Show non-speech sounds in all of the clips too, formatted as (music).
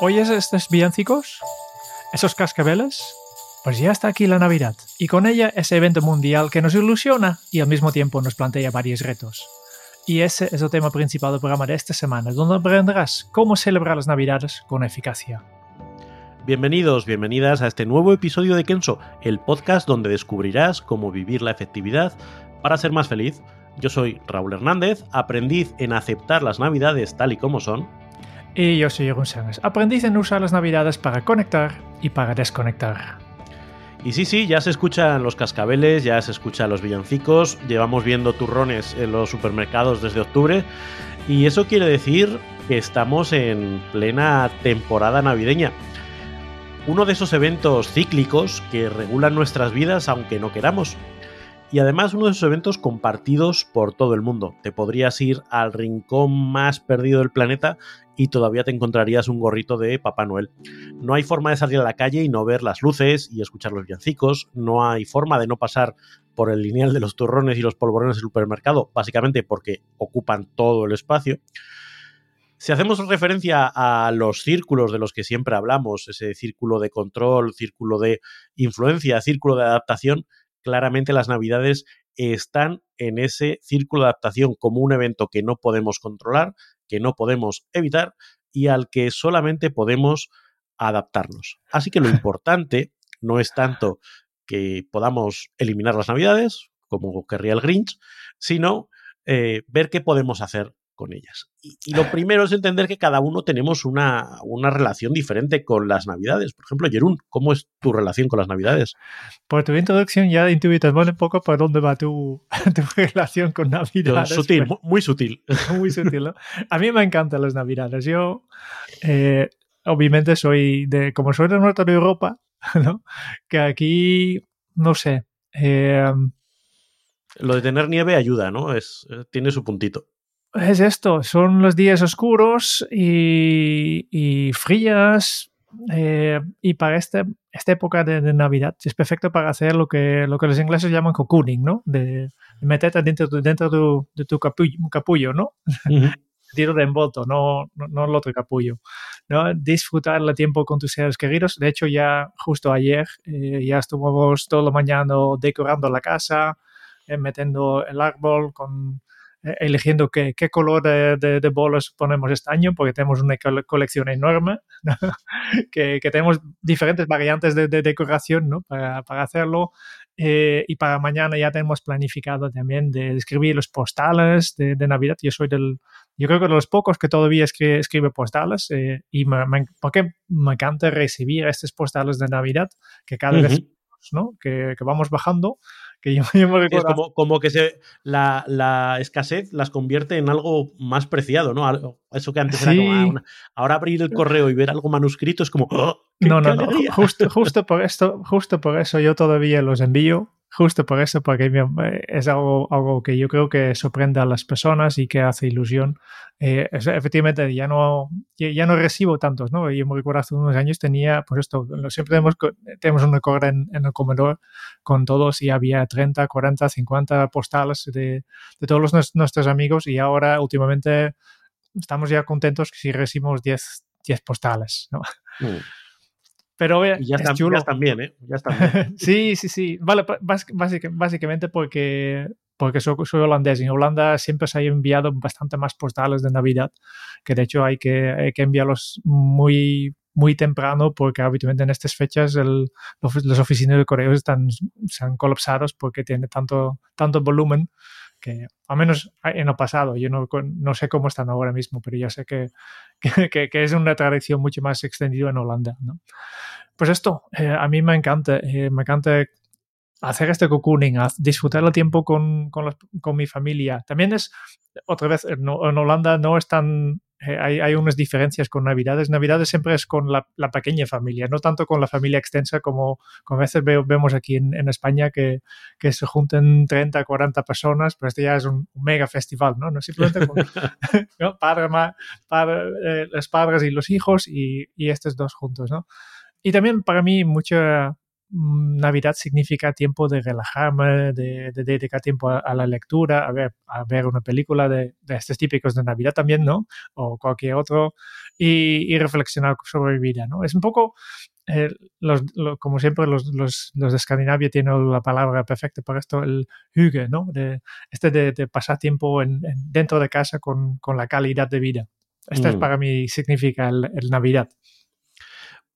¿Oyes estos villancicos? ¿Esos cascabeles? Pues ya está aquí la Navidad, y con ella ese evento mundial que nos ilusiona y al mismo tiempo nos plantea varios retos. Y ese es el tema principal del programa de esta semana, donde aprenderás cómo celebrar las Navidades con eficacia. Bienvenidos, bienvenidas a este nuevo episodio de Kenso, el podcast donde descubrirás cómo vivir la efectividad para ser más feliz. Yo soy Raúl Hernández, aprendiz en aceptar las Navidades tal y como son. Y yo soy Jeroen Sánchez, aprendiz en usar las Navidades para conectar y para desconectar. Y sí, sí, ya se escuchan los cascabeles, ya se escuchan los villancicos, llevamos viendo turrones en los supermercados desde octubre y eso quiere decir que estamos en plena temporada navideña. Uno de esos eventos cíclicos que regulan nuestras vidas aunque no queramos. Y además uno de esos eventos compartidos por todo el mundo. Te podrías ir al rincón más perdido del planeta y todavía te encontrarías un gorrito de Papá Noel. No hay forma de salir a la calle y no ver las luces y escuchar los villancicos. No hay forma de no pasar por el lineal de los turrones y los polvorones del supermercado, básicamente porque ocupan todo el espacio. Si hacemos referencia a los círculos de los que siempre hablamos, ese círculo de control, círculo de influencia, círculo de adaptación, claramente las navidades están en ese círculo de adaptación como un evento que no podemos controlar, que no podemos evitar y al que solamente podemos adaptarnos. Así que lo (laughs) importante no es tanto que podamos eliminar las navidades, como querría el Grinch, sino eh, ver qué podemos hacer con ellas. Y, lo primero es entender que cada uno tenemos una, una, relación diferente con las Navidades. Por ejemplo, Jerún, ¿cómo es tu relación con las Navidades? Por tu introducción ya intuitas un poco por dónde va tu, (laughs) tu relación con Navidades. Sutil, muy sutil. (laughs) Muy sutil, ¿no? A mí me encantan las Navidades. Yo, eh, obviamente, soy de, como soy del norte de Europa, (laughs) ¿no? Que aquí, no sé. Eh, lo de tener nieve ayuda, ¿no? Es, eh, tiene su puntito es esto, son los días oscuros y, frías. Eh, y para este, esta época de, Navidad es perfecto para hacer lo que, lo que los ingleses llaman cocooning, ¿no? De, meterte dentro, dentro de tu capullo, ¿no? (laughs) Tiro de envolto, no, no, el otro capullo. ¿no? Disfrutar el tiempo con tus seres queridos. De hecho, ya justo ayer eh, ya estuvimos todo la mañana decorando la casa, eh, metiendo el árbol con eligiendo qué, qué color de, de, bolas ponemos este año, porque tenemos una colección enorme, (laughs) que, que, tenemos diferentes variantes de, decoración ¿no? para, para, hacerlo. Eh, y para mañana ya tenemos planificado también de escribir los postales de, Navidad. Yo soy del, yo creo que de los pocos que todavía escribe, escribe postales eh, y me, porque me encanta recibir estos postales de Navidad que cada vez ¿no? que, que vamos bajando que yo, (laughs) me Es como, como, que se, la, la, escasez las convierte en algo más preciado, ¿no? Eso que antes era como, ah, ahora abrir el correo y ver algo manuscrito es como... ¡oh! no, no, no. Justo, justo, (laughs) por esto, justo por eso yo todavía los envío justo por eso, porque es algo, algo que yo creo que sorprende a las personas y que hace ilusión. Eh, efectivamente, ya no, ya, no recibo tantos, ¿no? Yo me recuerdo hace unos años tenía, pues esto, siempre tenemos, tenemos un record en, el comedor con todos y había 30, 40, 50 postales de, de todos nuestros amigos y ahora últimamente estamos ya contentos si recibimos 10, 10 postales, ¿no? Mm. Pero ya, están, ya bien, ¿eh? Ya (laughs) sí, sí, sí. Vale, básicamente porque, porque soy, holandés y en Holanda siempre se ha enviado bastante más postales de Navidad, que de hecho hay que, hay que enviarlos muy, muy temprano porque habitualmente en estas fechas el, los, oficinas de correos están, están colapsados porque tiene tanto, tanto volumen que al menos en el pasado, yo no, no, sé cómo están ahora mismo, pero ya sé (laughs) que, que, que, es una tradición mucho más extendida en Holanda. ¿no? Pues esto, eh, a mí me encanta, eh, me encanta hacer este cocooning, disfrutar el tiempo con, con, con, mi familia. También es, otra vez, en, Holanda no es tan... Eh, hay, hay, unas diferencias con Navidades. Navidades siempre es con la, la, pequeña familia, no tanto con la familia extensa como, como a veces vemos aquí en, en, España que, que se junten 30, 40 personas, pero este ya es un, mega festival, ¿no? No simplemente con (laughs) (laughs) ¿no? Padre, padre, eh, los padres y los hijos y, y estos dos juntos, ¿no? Y también para mí mucha Navidad significa tiempo de relajarme, de, dedicar tiempo a, la lectura, a ver, a ver una película de, estos típicos de Navidad también, ¿no? O cualquier otro, y, reflexionar sobre mi vida, ¿no? Es un poco, eh, los, como siempre, los, los, los, de Escandinavia tienen la palabra perfecta para esto, el hygge, ¿no? De, este de, pasar tiempo en, dentro de casa con, con, la calidad de vida. Este es mm. para mí significa el, el Navidad.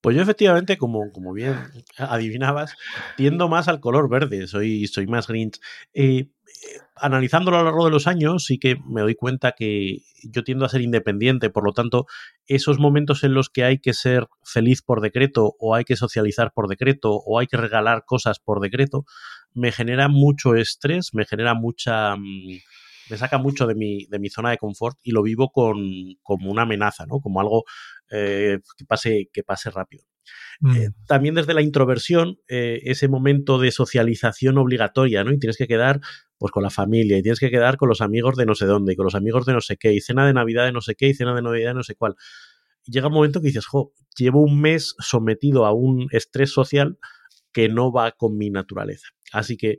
Pues yo efectivamente, como, como bien adivinabas, tiendo más al color verde, soy, soy más Grinch. Eh, analizándolo a lo largo de los años, sí que me doy cuenta que yo tiendo a ser independiente, por lo tanto, esos momentos en los que hay que ser feliz por decreto, o hay que socializar por decreto, o hay que regalar cosas por decreto, me genera mucho estrés, me genera mucha... Mm, me saca mucho de mi, de mi zona de confort y lo vivo con, como una amenaza, ¿no? Como algo eh, que, pase, que pase rápido. Eh, mm. también desde la introversión, eh, ese momento de socialización obligatoria, ¿no? Y tienes que quedar pues con la familia, y tienes que quedar con los amigos de no sé dónde, y con los amigos de no sé qué, y cena de Navidad de no sé qué, y cena de Navidad de no sé cuál. llega un momento que dices, jo, llevo un mes sometido a un estrés social que no va con mi naturaleza. Así que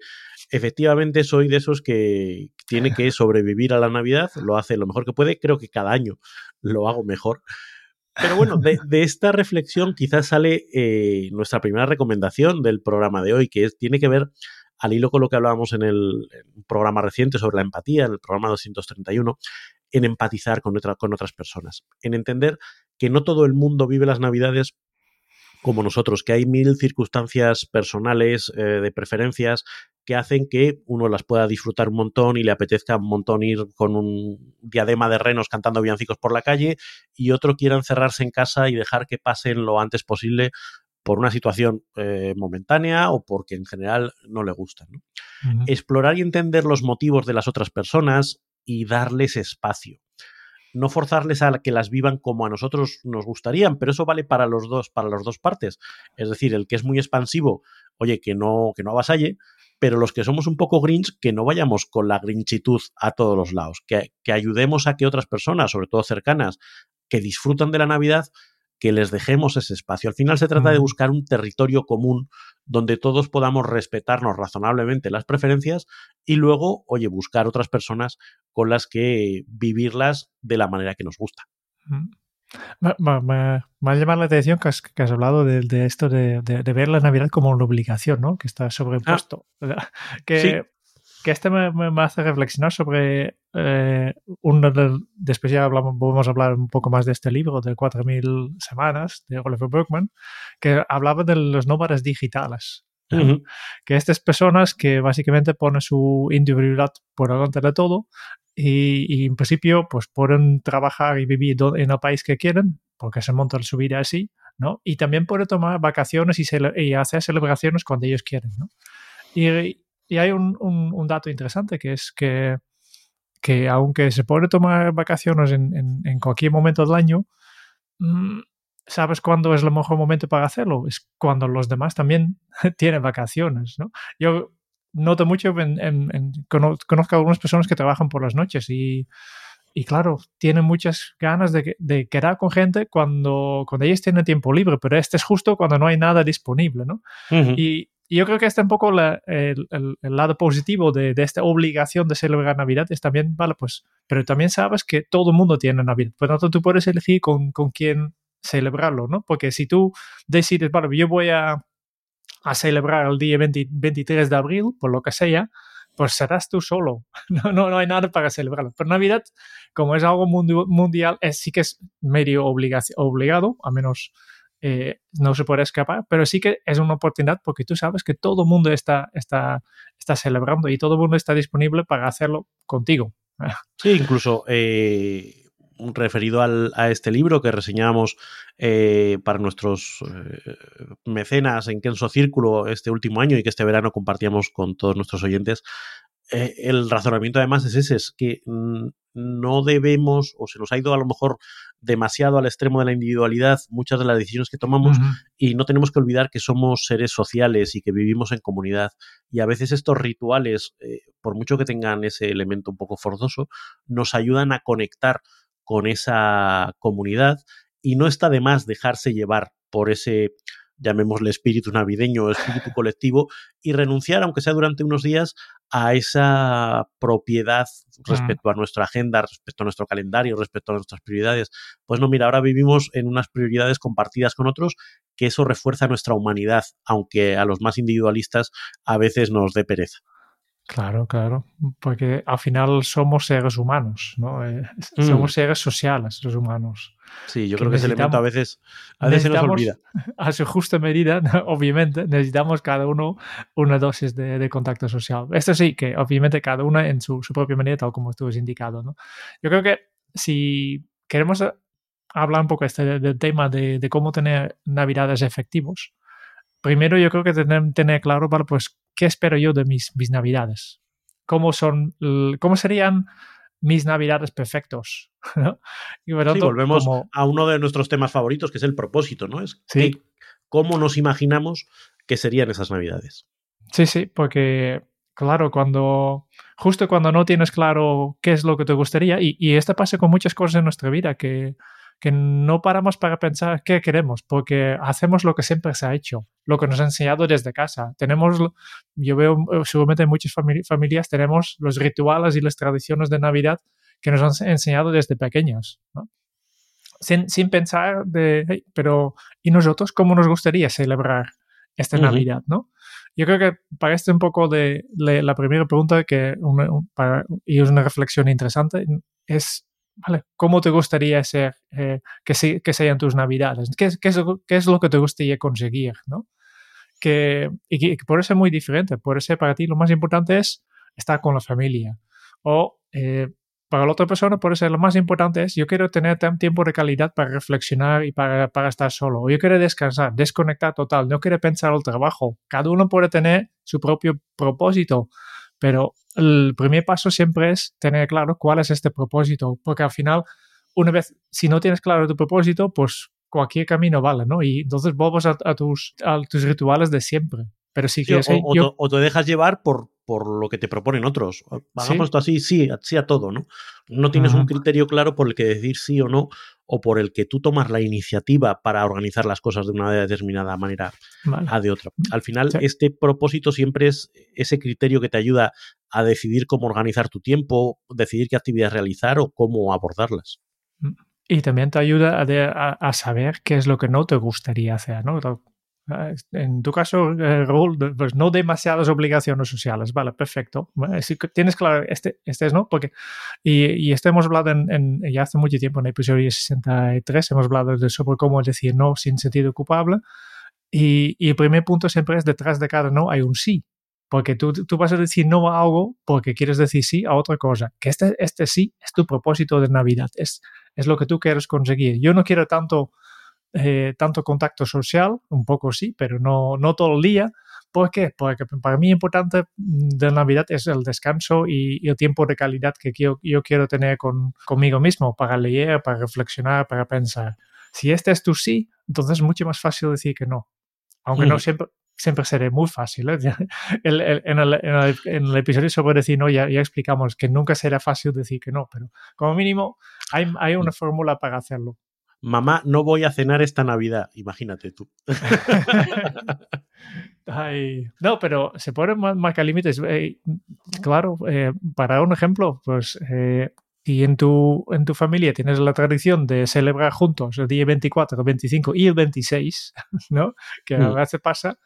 efectivamente soy de esos que tiene que (laughs) sobrevivir a la Navidad, lo hace lo mejor que puede, creo que cada año lo hago mejor. Pero bueno, de, esta reflexión quizás sale eh, nuestra primera recomendación del programa de hoy, que es, tiene que ver al hilo con lo que hablábamos en el programa reciente sobre la empatía, en el programa 231, en empatizar con, con otras personas, en entender que no todo el mundo vive las Navidades como nosotros, que hay mil circunstancias personales, eh, de preferencias, que hacen que uno las pueda disfrutar un montón y le apetezca un montón ir con un diadema de renos cantando villancicos por la calle y otro quiera encerrarse en casa y dejar que pasen lo antes posible por una situación eh, momentánea o porque en general no le gustan. Explorar y entender los motivos de las otras personas y darles espacio no forzarles a que las vivan como a nosotros nos gustarían, pero eso vale para los dos, para las dos partes. Es decir, el que es muy expansivo, oye, que no, que no avasalle, pero los que somos un poco grinch, que no vayamos con la grinchitud a todos los lados, que, que ayudemos a que otras personas, sobre todo cercanas, que disfrutan de la Navidad, que les dejemos ese espacio. Al final se trata de buscar un territorio común donde todos podamos respetarnos razonablemente las preferencias y luego, oye, buscar otras personas con las que vivirlas de la manera que nos gusta. Me, ha llamado la atención que has, hablado de, esto de, ver la Navidad como una obligación, ¿no? Que está sobrepuesto. Ah, (laughs) que, que este me, me, hace reflexionar sobre eh, uno después ya hablamos, podemos hablar un poco más de este libro de 4.000 semanas de Oliver Bergman, que hablaba de los nómadas digitales. Que estas personas que básicamente ponen su individualidad por delante de todo y, en principio pues pueden trabajar y vivir en el país que quieren porque se montan su vida así, ¿no? Y también pueden tomar vacaciones y, y hacer celebraciones cuando ellos quieren, ¿no? Y, y hay un, un, dato interesante que es que, que aunque se puede tomar vacaciones en, en, cualquier momento del año, mm, ¿sabes cuándo es el mejor momento para hacerlo? Es cuando los demás también (laughs) tienen vacaciones, ¿no? Yo noto mucho, en, conozco a algunas personas que trabajan por las noches y, y claro, tienen muchas ganas de, de, quedar con gente cuando, cuando ellos tienen tiempo libre, pero este es justo cuando no hay nada disponible, ¿no? y, y yo creo que este un poco el, el, lado positivo de, de, esta obligación de celebrar Navidad es también, vale, pues, pero también sabes que todo el mundo tiene Navidad. Por lo tanto, tú puedes elegir con, con quién celebrarlo, ¿no? Porque si tú decides, vale, yo voy a, a celebrar el día 23 de abril, por lo que sea, pues serás tú solo. (laughs) No, no, no hay nada para celebrarlo. Pero Navidad, como es algo mundial, es, sí que es medio obligado, a menos eh, no se puede escapar, pero sí que es una oportunidad porque tú sabes que todo el mundo está, está, está celebrando y todo el mundo está disponible para hacerlo contigo. (laughs) Sí, incluso eh, referido a este libro que reseñábamos eh, para nuestros eh, mecenas en Kenso Círculo este último año y que este verano compartíamos con todos nuestros oyentes, eh, el razonamiento además es ese, es que no debemos, o se nos ha ido a lo mejor demasiado al extremo de la individualidad muchas de las decisiones que tomamos y no tenemos que olvidar que somos seres sociales y que vivimos en comunidad. Y a veces estos rituales, eh, por mucho que tengan ese elemento un poco forzoso, nos ayudan a conectar con esa comunidad y no está de más dejarse llevar por ese llamémosle espíritu navideño o espíritu (laughs) colectivo, y renunciar, aunque sea durante unos días, a esa propiedad respecto a nuestra agenda, respecto a nuestro calendario, respecto a nuestras prioridades. Pues no, mira, ahora vivimos en unas prioridades compartidas con otros, que eso refuerza nuestra humanidad, aunque a los más individualistas a veces nos dé pereza. Claro, claro, porque al final somos seres humanos, ¿no? Eh, somos mm. seres sociales los humanos. Sí, yo creo que ese elemento a veces, a veces se nos olvida. (laughs) A su justa medida, (laughs) obviamente, necesitamos cada uno una dosis de, contacto social. Esto sí, que obviamente cada uno en su, propia manera, tal como tú has indicado, ¿no? Yo creo que si queremos hablar un poco este, del tema de, de cómo tener navidades efectivos, primero yo creo que tener, tener claro, para pues, ¿qué espero yo de mis, mis navidades? ¿Cómo, son, ¿Cómo serían mis navidades perfectos? (laughs) y volvemos a uno de nuestros temas favoritos, que es el propósito, ¿no? Es cómo nos imaginamos que serían esas navidades. Sí, sí, porque claro, cuando justo cuando no tienes claro qué es lo que te gustaría, y, y esto pasa con muchas cosas en nuestra vida, que que no paramos para pensar qué queremos, porque hacemos lo que siempre se ha hecho, lo que nos ha enseñado desde casa. Tenemos, yo veo eh, seguramente en muchas familias tenemos los rituales y las tradiciones de Navidad que nos han enseñado desde pequeños, sin, sin, pensar de, pero ¿y nosotros cómo nos gustaría celebrar esta Navidad, no? Yo creo que para este un poco de, la primera pregunta que y es una reflexión interesante es ¿vale? ¿Cómo te gustaría ser, eh, que, que, sean tus navidades? ¿Qué, qué, es, ¿Qué, lo que te gustaría conseguir? ¿no? Que, y eso es muy diferente. Por eso para ti lo más importante es estar con la familia. O eh, para la otra persona, por eso lo más importante es yo quiero tener tiempo de calidad para reflexionar y para, para estar solo. O yo quiero descansar, desconectar total, no quiero pensar el trabajo. Cada uno puede tener su propio propósito. Pero el primer paso siempre es tener claro cuál es este propósito, porque al final, una vez, si no tienes claro tu propósito, pues cualquier camino vale, ¿no? Y entonces vuelves a, tus, a tus rituales de siempre. Pero si quieres, o, te, dejas llevar por, por lo que te proponen otros. Hagamos esto así, sí, sí a todo, ¿no? No tienes un criterio claro por el que decir sí o no, o por el que tú tomas la iniciativa para organizar las cosas de una determinada manera a de otra. Al final, este propósito siempre es ese criterio que te ayuda a decidir cómo organizar tu tiempo, decidir qué actividades realizar o cómo abordarlas. Mm. Y también te ayuda a, a, saber qué es lo que no te gustaría hacer, ¿no? Ah, en tu caso, eh, Raúl, pues no demasiadas obligaciones sociales, vale, perfecto. Si tienes claro, este, este es no, porque, y, y esto hemos hablado en, ya hace mucho tiempo, en el episodio 63, hemos hablado de sobre cómo decir no sin sentido culpable. Y, y, el primer punto siempre es detrás de cada no hay un sí. Porque tú, tú, vas a decir no a algo porque quieres decir sí a otra cosa. Que este, este sí es tu propósito de Navidad, es, es lo que tú quieres conseguir. Yo no quiero tanto eh, tanto contacto social, un poco sí, pero no, no todo el día. ¿Por qué? Porque para mí importante de Navidad es el descanso y, el tiempo de calidad que yo, yo quiero tener con, conmigo mismo para leer, para reflexionar, para pensar. Si este es tu sí, entonces es mucho más fácil decir que no. Aunque no siempre, siempre será muy fácil. ¿eh? (laughs) en, el, episodio sobre decir no ya, ya, explicamos que nunca será fácil decir que no, pero como mínimo hay, hay una fórmula para hacerlo mamá, no voy a cenar esta Navidad. Imagínate tú. (laughs) no, pero se ponen marcar límites. Eh, claro, eh, para un ejemplo, pues eh, y en tu, en tu familia tienes la tradición de celebrar juntos el día 24, el 25 y el 26, (laughs) ¿no? Que a mm. veces pasa,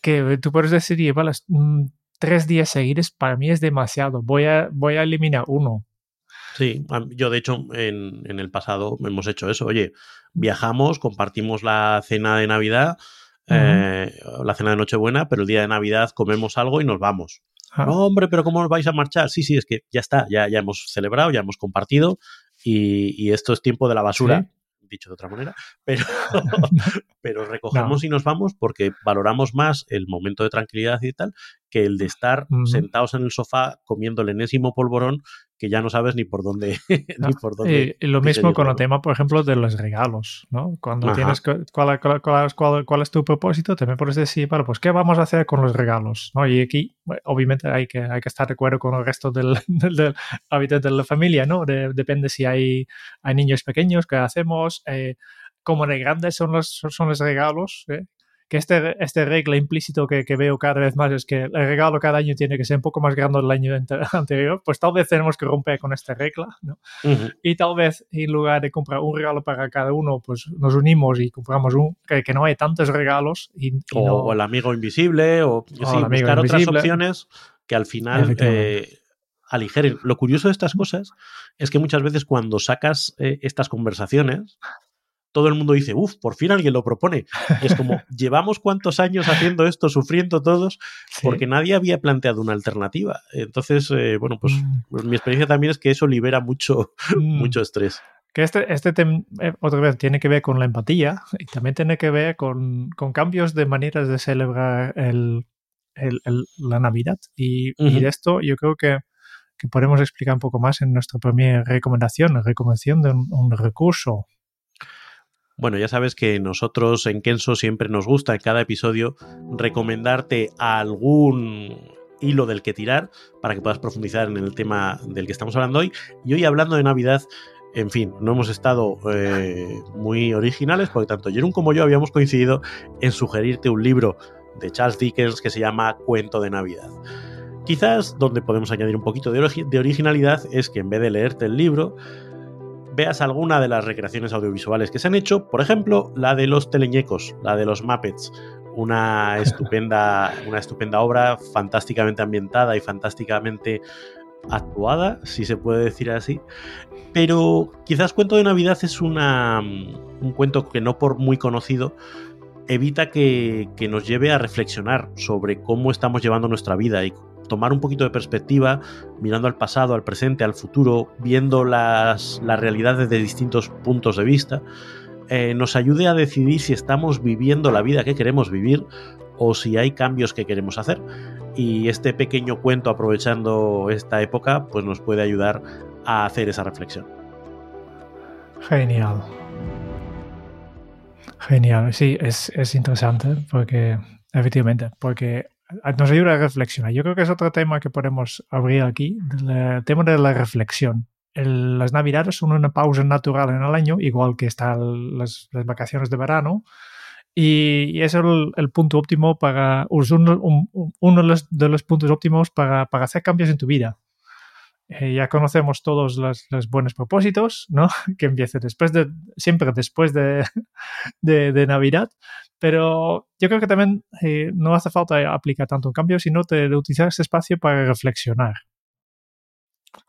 que tú puedes decir, vale, mm, tres días seguidos para mí es demasiado, voy a, voy a eliminar uno Sí, yo de hecho en, el pasado hemos hecho eso. Oye, viajamos, compartimos la cena de Navidad, eh, la cena de Nochebuena, pero el día de Navidad comemos algo y nos vamos. No, hombre, pero ¿cómo os vais a marchar? Sí, sí, es que ya está, ya, ya hemos celebrado, ya hemos compartido y, esto es tiempo de la basura. dicho de otra manera, pero, (laughs) (laughs) pero recogemos y nos vamos porque valoramos más el momento de tranquilidad y tal que el de estar sentados en el sofá comiendo el enésimo polvorón que ya no sabes ni por dónde. (laughs) ni por dónde y lo mismo con el tema, por ejemplo, de los regalos, ¿no? Cuando tienes cuál, cuál, cuál, es tu propósito, me puedes decir, bueno, pues ¿qué vamos a hacer con los regalos? ¿no? Y aquí, obviamente, hay que, hay que estar de acuerdo con el resto del, (laughs) del, hábitat de la familia, ¿no? depende si hay, hay niños pequeños, qué hacemos. Eh, cómo de grandes son los, son los regalos, ¿eh? Que este, este regla implícito que, que, veo cada vez más es que el regalo cada año tiene que ser un poco más grande del año (laughs) anterior, pues tal vez tenemos que romper con esta regla, ¿no? Y tal vez en lugar de comprar un regalo para cada uno, pues nos unimos y compramos un, que, que no hay tantos regalos. Y, o, el amigo invisible, o, buscar otras opciones que al final eh, aligeren. Lo curioso de estas cosas es que muchas veces cuando sacas eh, estas conversaciones, todo el mundo dice, uff, por fin alguien lo propone. es como, (laughs) llevamos cuántos años haciendo esto, sufriendo todos, porque nadie había planteado una alternativa. Entonces, eh, bueno, pues, mm. pues, mi experiencia también es que eso libera mucho, mm. mucho estrés. Que este, este eh, otra vez, tiene que ver con la empatía y también tiene que ver con, cambios de maneras de celebrar el, la Navidad. Y, de esto yo creo que, que, podemos explicar un poco más en nuestra primera recomendación, la recomendación de un recurso bueno, ya sabes que nosotros en Kenso siempre nos gusta en cada episodio recomendarte algún hilo del que tirar para que puedas profundizar en el tema del que estamos hablando hoy. Y hoy hablando de Navidad, en fin, no hemos estado eh, muy originales porque tanto Jerón como yo habíamos coincidido en sugerirte un libro de Charles Dickens que se llama Cuento de Navidad. Quizás donde podemos añadir un poquito de, de originalidad es que en vez de leerte el libro, veas alguna de las recreaciones audiovisuales que se han hecho, por ejemplo, la de los teleñecos, la de los Muppets, una (laughs) estupenda, una estupenda obra, fantásticamente ambientada y fantásticamente actuada, si se puede decir así. Pero quizás Cuento de Navidad es una, un cuento que no por muy conocido evita que, que, nos lleve a reflexionar sobre cómo estamos llevando nuestra vida y tomar un poquito de perspectiva, mirando al pasado, al presente, al futuro, viendo las, las realidades desde distintos puntos de vista, eh, nos ayude a decidir si estamos viviendo la vida que queremos vivir o si hay cambios que queremos hacer. Y este pequeño cuento, aprovechando esta época, pues nos puede ayudar a hacer esa reflexión. Genial. Genial, sí, es, es interesante porque, efectivamente, porque nos ayuda a reflexionar. Yo creo que es otro tema que podemos abrir aquí, el tema de la reflexión. las navidades son una pausa natural en el año, igual que están las, vacaciones de verano, y, es el, punto óptimo para, uno, uno de, los, puntos óptimos para, para hacer cambios en tu vida. Eh, ya conocemos todos los, los, buenos propósitos, ¿no? (laughs) Que empiece después de, siempre después de, (laughs) de, Navidad, pero yo creo que también eh, no hace falta aplicar tanto un cambio, sino de, utilizar ese espacio para reflexionar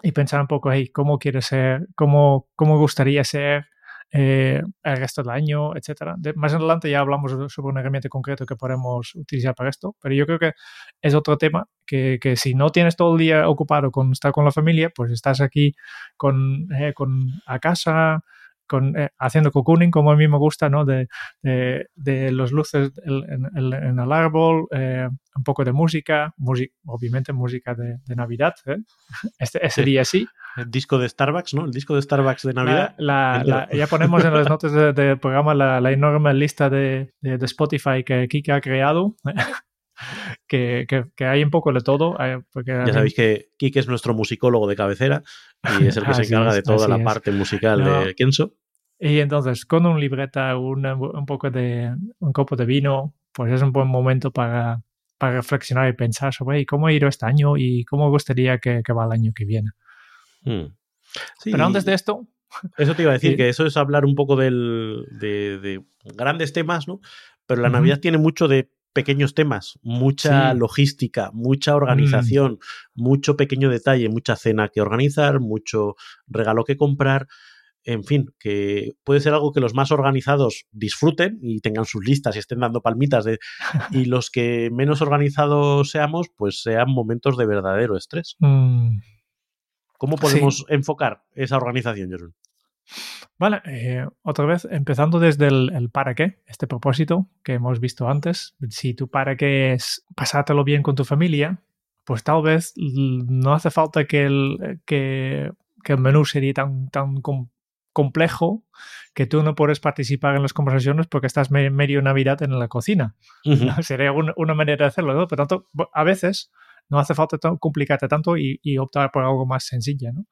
y pensar un poco, hey, ¿cómo quiere ser? ¿Cómo, cómo gustaría ser? Eh, el resto del año, etcétera. más adelante ya hablamos sobre un herramienta concreto que podemos utilizar para esto, pero yo creo que es otro tema que, que si no tienes todo el día ocupado con estar con la familia, pues estás aquí con, eh, con a casa, con, eh, haciendo cocooning, como a mí me gusta, ¿no? De, de, los luces en, el árbol, un poco de música, obviamente música de, Navidad, (laughs) este, ese día sí. El disco de Starbucks, ¿no? El disco de Starbucks de Navidad. ya ponemos en las (laughs) notas del programa la, enorme lista de, Spotify que Kike ha creado. Que, hay un poco de todo. Eh, ya sabéis que Kike es nuestro musicólogo de cabecera y es el que (laughs) se encarga de toda la parte musical de Kenso. Y entonces, con un libreta, un poco de un copo de vino, pues es un buen momento para, para reflexionar y pensar sobre cómo ha ido este año y cómo gustaría que, que va el año que viene. Hmm. Pero antes de esto... Eso te iba a decir, (laughs) que eso es hablar un poco del, de, grandes temas, ¿no? Pero la Navidad tiene mucho de pequeños temas, mucha logística, mucha organización, mm. mucho pequeño detalle, mucha cena que organizar, mucho regalo que comprar. En fin, que puede ser algo que los más organizados disfruten y tengan sus listas y estén dando palmitas de, y (laughs) los que menos organizados seamos, pues sean momentos de verdadero estrés. Mm. ¿Cómo podemos enfocar esa organización, Jorun? Vale, eh, otra vez, empezando desde el, para qué, este propósito que hemos visto antes. Si tu para qué es pasártelo bien con tu familia, pues tal vez no hace falta que el, que, el menú sería tan, tan complejo que tú no puedes participar en las conversaciones porque estás medio Navidad en la cocina. (laughs) Sería una, manera de hacerlo, ¿no? Pero tanto, a veces no hace falta complicarte tanto y, y optar por algo más sencillo, ¿no?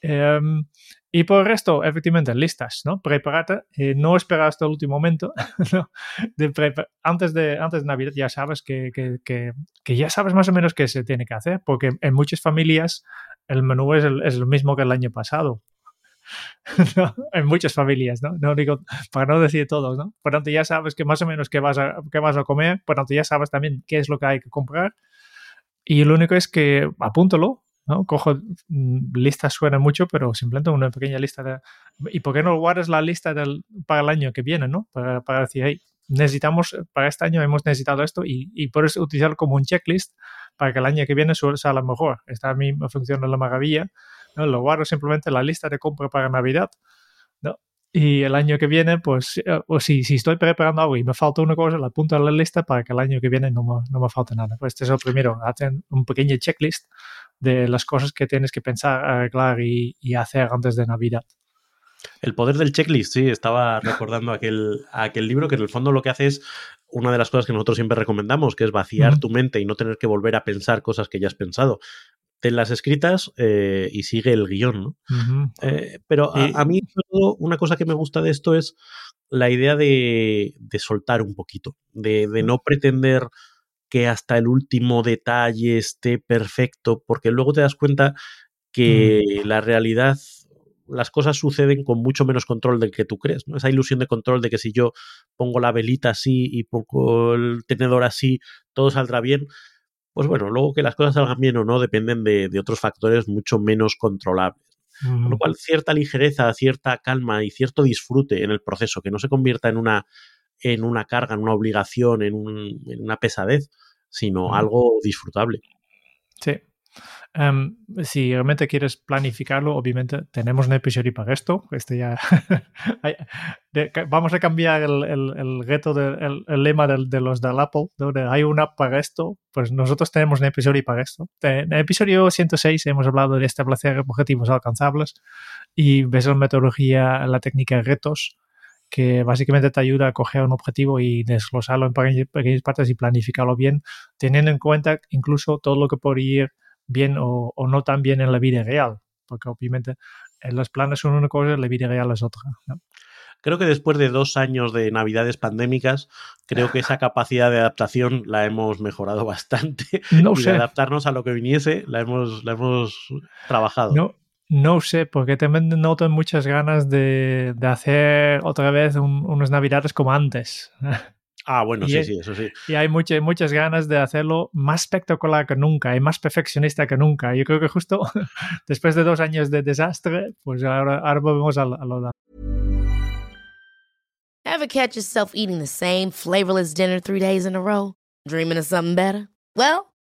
Em, y por el resto, efectivamente, listas, ¿no? Prepárate, eh, no esperar hasta el último momento. (laughs) de antes, de, antes de Navidad ya sabes que, que, que, ya sabes más o menos qué se tiene que hacer, porque en muchas familias el menú es el, es el mismo que el año pasado. (laughs) en muchas familias, ¿no? No digo, para no decir todos, ¿no? Por tanto, ya sabes que más o menos qué vas a, qué vas a comer, por tanto, ya sabes también qué es lo que hay que comprar. Y lo único es que apúntalo, ¿no? Cojo mm, listas suena mucho, pero simplemente una pequeña lista de... ¿Y por qué no guardas la lista del, para el año que viene, ¿no? Para, para decir, hey, necesitamos, para este año hemos necesitado esto y, y puedes utilizarlo como un checklist para que el año que viene salga mejor. Esta a mí me funciona la maravilla. ¿no? Lo guardo simplemente en la lista de compra para Navidad. ¿no? Y el año que viene, pues, eh, o si, si estoy preparando algo y me falta una cosa, la apunto a la lista para que el año que viene no me, no me falte nada. Pues este es el primero, hacen un pequeño checklist de las cosas que tienes que pensar, arreglar y, hacer antes de Navidad. El poder del checklist, sí, estaba recordando aquel, aquel libro que en el fondo lo que hace es una de las cosas que nosotros siempre recomendamos, que es vaciar tu mente y no tener que volver a pensar cosas que ya has pensado. Ten escritas eh, y sigue el guion, ¿no? Eh, pero a, mí, todo, una cosa que me gusta de esto es la idea de, soltar un poquito, de, de no pretender que hasta el último detalle esté perfecto, porque luego te das cuenta que mm. la realidad, las cosas suceden con mucho menos control del que tú crees, ¿no? Esa ilusión de control de que si yo pongo la velita así y pongo el tenedor así, todo saldrá bien. Pues bueno, luego que las cosas salgan bien o no dependen de, otros factores mucho menos controlables. Con lo cual, cierta ligereza, cierta calma y cierto disfrute en el proceso, que no se convierta en una en una carga, en una obligación, en, una pesadez, sino algo disfrutable. Sí. Em, si realmente quieres planificarlo, obviamente tenemos un episodio para esto. Este ya (laughs) vamos a cambiar el, el, reto, el, lema de, los del Apple, donde hay una app para esto. Pues nosotros tenemos un episodio para esto. En el episodio 106 hemos hablado de establecer objetivos alcanzables y ves la metodología, la técnica de retos que básicamente te ayuda a coger un objetivo y desglosarlo en pequeñas, partes y planificarlo bien, teniendo en cuenta incluso todo lo que podría ir bien o, no tan bien en la vida real, porque obviamente en los planes son una cosa y la vida real es otra. Creo que después de dos años de navidades pandémicas, creo que esa capacidad de adaptación la hemos mejorado (laughs) bastante. No y de adaptarnos a lo que viniese la hemos, la hemos trabajado. No, no sé, porque también noto muchas ganas de, hacer otra vez unos navidades como antes. (laughs) Ah, bueno, sí, sí, eso sí. Y hay muchas, muchas ganas de hacerlo más espectacular que nunca y más perfeccionista que nunca. Yo creo que justo (laughs) después de dos años de desastre, pues ahora, ahora volvemos a, a lo de... Ever catch yourself eating the same flavorless dinner three days in a row? Dreaming of something better? Well,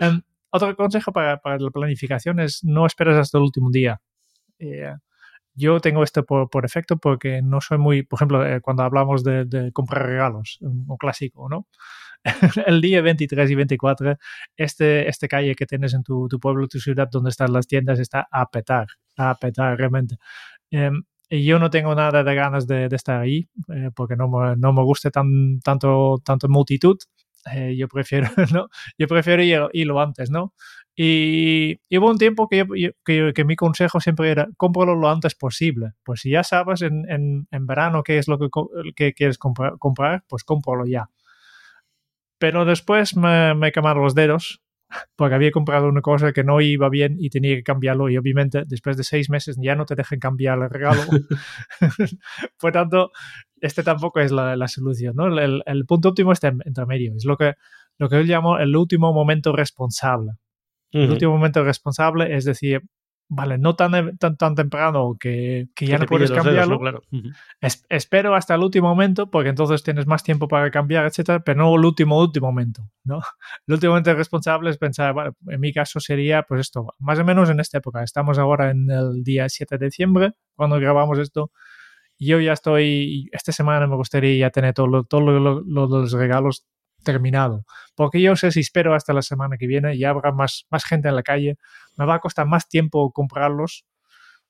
Um, otro consejo para, para, la planificación es no esperes hasta el último día. Eh, yo tengo esto por, por, efecto porque no soy muy, por ejemplo, eh, cuando hablamos de, de, comprar regalos, un, clásico, ¿no? (laughs) el día 23 y 24, este, este calle que tienes en tu, tu, pueblo, tu ciudad, donde están las tiendas, está a petar, a petar realmente. Eh, yo no tengo nada de ganas de, estar ahí eh, porque no me, no me gusta tan, tanto, tanto multitud. Eh, yo prefiero, (laughs) ¿no? Yo prefiero ir, irlo antes, ¿no? Y, hubo un tiempo que, que, que, mi consejo siempre era cómpralo lo antes posible. Pues si ya sabes en, en, en verano qué es lo que, que quieres comprar, comprar, pues cómpralo ya. Pero después me, me quemaron los dedos (laughs) porque había comprado una cosa que no iba bien y tenía que cambiarlo y obviamente después de seis meses ya no te dejan cambiar el regalo. (laughs) Por tanto, este tampoco es la, la solución, ¿no? El, el, punto óptimo está entre medio, es lo que, lo que yo llamo el último momento responsable. El último momento responsable es decir, vale, no tan, tan, tan temprano que, que ya no puedes cambiarlo. claro. espero hasta el último momento, porque entonces tienes más tiempo para cambiar, etcétera, pero no el último, último momento, ¿no? (laughs) El último momento responsable es pensar, vale, en mi caso sería, pues esto, más o menos en esta época. Estamos ahora en el día 7 de diciembre, cuando grabamos esto. Yo ya estoy, esta semana me gustaría ya tener todos todo los regalos terminado. Porque yo sé si espero hasta la semana que viene y habrá más, más gente en la calle, me va a costar más tiempo comprarlos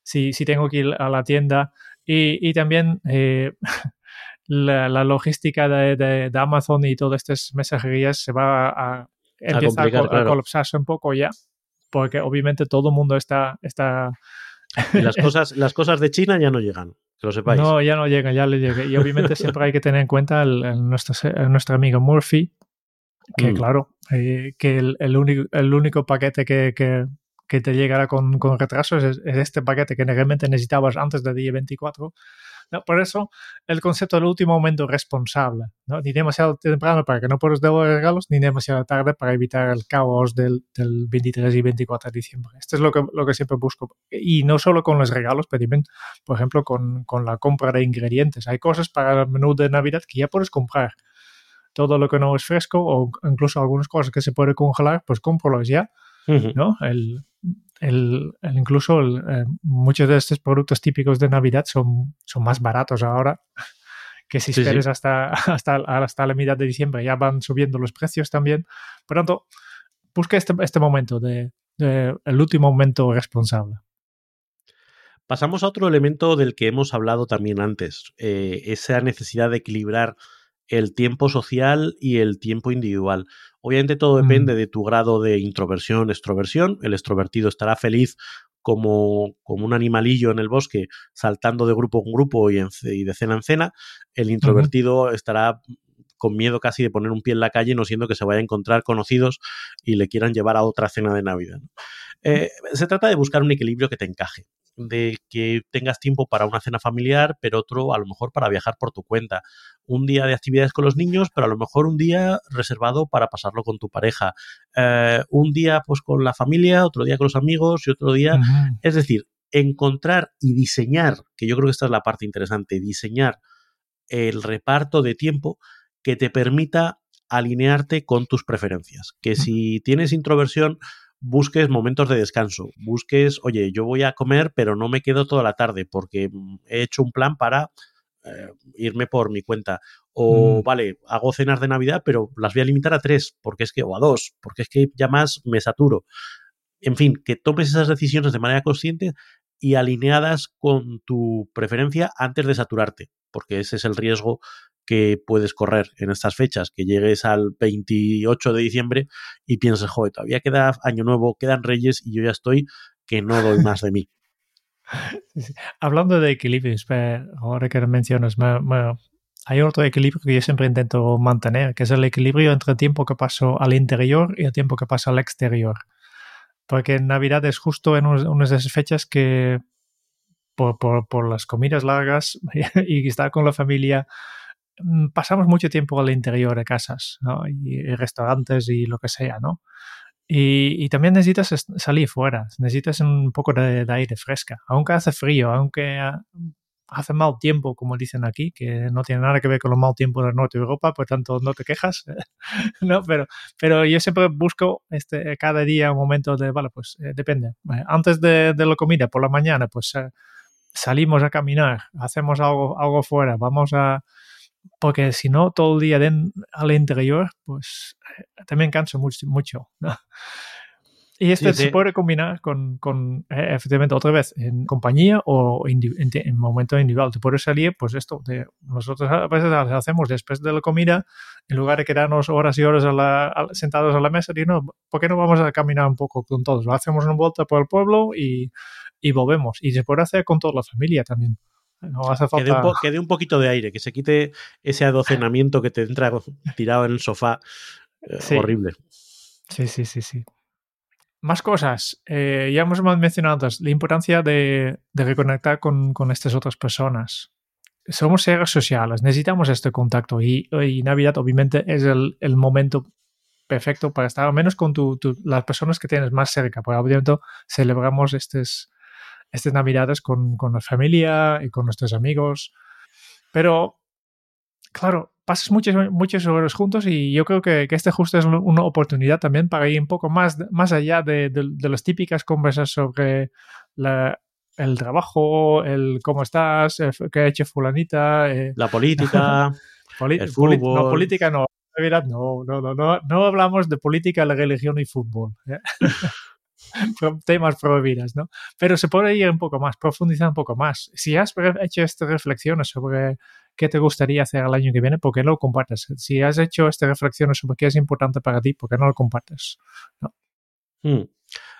si, si tengo que ir a la tienda. Y, y también eh, (laughs) la, la, logística de, de, de, Amazon y todas estas mensajerías se va a, empezar a, a, colapsarse un poco ya. Porque obviamente todo el mundo está... está las (laughs) cosas, las cosas de China ya no llegan. Que lo sepáis. No, ya no llega, ya le llega. Y obviamente siempre hay que tener en cuenta el, el nuestro, el nuestro amigo Murphy, que mm. claro, eh, que el, el, único, el único paquete que, que, que te llegará con, con retrasos es, es, este paquete que realmente necesitabas antes del día 24 ¿no? Por eso el concepto del último momento responsable, ¿no? ni demasiado temprano para que no puedas dar regalos, ni demasiado tarde para evitar el caos del, del 23 y 24 de diciembre. Esto es lo que, lo que siempre busco. Y no solo con los regalos, pero también, por ejemplo, con, con la compra de ingredientes. Hay cosas para el menú de Navidad que ya puedes comprar todo lo que no es fresco o incluso algunas cosas que se puede congelar, pues cómpralos ya. Uh -huh. ¿no? El, el, el incluso el, eh, muchos de estos productos típicos de Navidad son, son más baratos ahora (laughs) que si sí, esperes sí. Hasta, hasta, hasta la mitad de diciembre. Ya van subiendo los precios también. Por tanto, busca este, este momento, de, de, el último momento responsable. Pasamos a otro elemento del que hemos hablado también antes, eh, esa necesidad de equilibrar el tiempo social y el tiempo individual. Obviamente todo depende mm. de tu grado de introversión, extroversión. El extrovertido estará feliz como, como, un animalillo en el bosque, saltando de grupo en grupo y, en, y de cena en cena. El introvertido uh -huh. estará con miedo casi de poner un pie en la calle, no siendo que se vaya a encontrar conocidos y le quieran llevar a otra cena de Navidad. Eh, se trata de buscar un equilibrio que te encaje de que tengas tiempo para una cena familiar, pero otro a lo mejor para viajar por tu cuenta. Un día de actividades con los niños, pero a lo mejor un día reservado para pasarlo con tu pareja. Eh, un día pues con la familia, otro día con los amigos y otro día... Es decir, encontrar y diseñar, que yo creo que esta es la parte interesante, diseñar el reparto de tiempo que te permita alinearte con tus preferencias. Que si tienes introversión, busques momentos de descanso, busques, oye, yo voy a comer, pero no me quedo toda la tarde porque he hecho un plan para eh, irme por mi cuenta. O, mm. vale, hago cenas de Navidad, pero las voy a limitar a tres, porque es que, o a dos, porque es que ya más me saturo. En fin, que tomes esas decisiones de manera consciente y alineadas con tu preferencia antes de saturarte, porque ese es el riesgo que puedes correr en estas fechas, que llegues al 28 de diciembre y pienses, joder, todavía queda Año Nuevo, quedan Reyes y yo ya estoy que no doy más de mí. (laughs) Hablando de equilibrios, ahora que mencionas, me, me, hay otro equilibrio que yo siempre intento mantener, que es el equilibrio entre el tiempo que paso al interior y el tiempo que paso al exterior. Porque en Navidad es justo en unas de esas fechas que por, por, por las comidas largas (laughs) y estar con la familia, pasamos mucho tiempo al interior de casas ¿no? y, y, restaurantes y lo que sea, ¿no? Y, y, también necesitas salir fuera, necesitas un poco de, de, aire fresca, aunque hace frío, aunque hace mal tiempo, como dicen aquí, que no tiene nada que ver con los mal tiempos del norte de Europa, por tanto no te quejas, (laughs) ¿no? Pero, pero yo siempre busco este, cada día un momento de, vale, pues eh, depende. Eh, antes de, de, la comida, por la mañana, pues eh, salimos a caminar, hacemos algo, algo fuera, vamos a porque si no, todo el día de, al interior, pues eh, también canso mucho. mucho ¿no? Y este se puede combinar con, con, eh, efectivamente, otra vez, en compañía o en, en, momento individual. Te puedes salir, pues esto, de, nosotros a veces hacemos después de la comida, en lugar de quedarnos horas y horas sentados a la mesa, y no, ¿por qué no vamos a caminar un poco con todos? Lo hacemos una vuelta por el pueblo y, y volvemos. Y se puede hacer con toda la familia también. No hace falta... que, dé un poquito de aire, que se quite ese adocenamiento que te entra (laughs) tirado en el sofá. Eh, horrible. Sí, sí, sí, sí. Más cosas. Eh, ya hemos mencionado antes la importancia de, reconectar con, estas otras personas. Somos seres sociales, necesitamos este contacto y, Navidad obviamente es el, momento perfecto para estar al menos con las personas que tienes más cerca, porque obviamente celebramos estas, estas Navidades con, con la familia y con nuestros amigos. Pero, claro, pasas muchas, muchas horas juntos y yo creo que, que este justo es una oportunidad también para ir un poco más, más allá de, de, las típicas conversas sobre el trabajo, el cómo estás, qué ha hecho fulanita. Eh, la política, (laughs) el fútbol. no, política no. No, no, no, no, no hablamos de política, la religión y fútbol. ¿eh? (laughs) temas prohibidos, ¿no? Pero se puede ir un poco más, profundizar un poco más. Si has hecho estas reflexiones sobre qué te gustaría hacer el año que viene, ¿por qué no lo compartes? Si has hecho estas reflexiones sobre qué es importante para ti, ¿por qué no lo compartes? Hmm.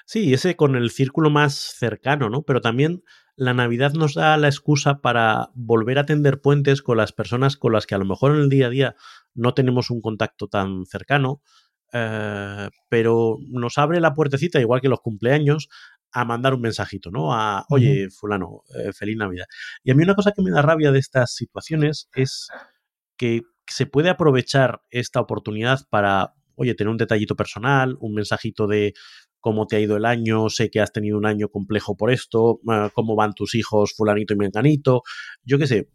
Sí, ese con el círculo más cercano, ¿no? Pero también la Navidad nos da la excusa para volver a tender puentes con las personas con las que a lo mejor en el día a día no tenemos un contacto tan cercano, eh, pero nos abre la puertecita, igual que los cumpleaños, a mandar un mensajito, ¿no? A, oye, fulano, eh, feliz Navidad. Y a mí una cosa que me da rabia de estas situaciones es que se puede aprovechar esta oportunidad para, oye, tener un detallito personal, un mensajito de cómo te ha ido el año, sé que has tenido un año complejo por esto, ah, cómo van tus hijos, fulanito y menganito, yo qué sé.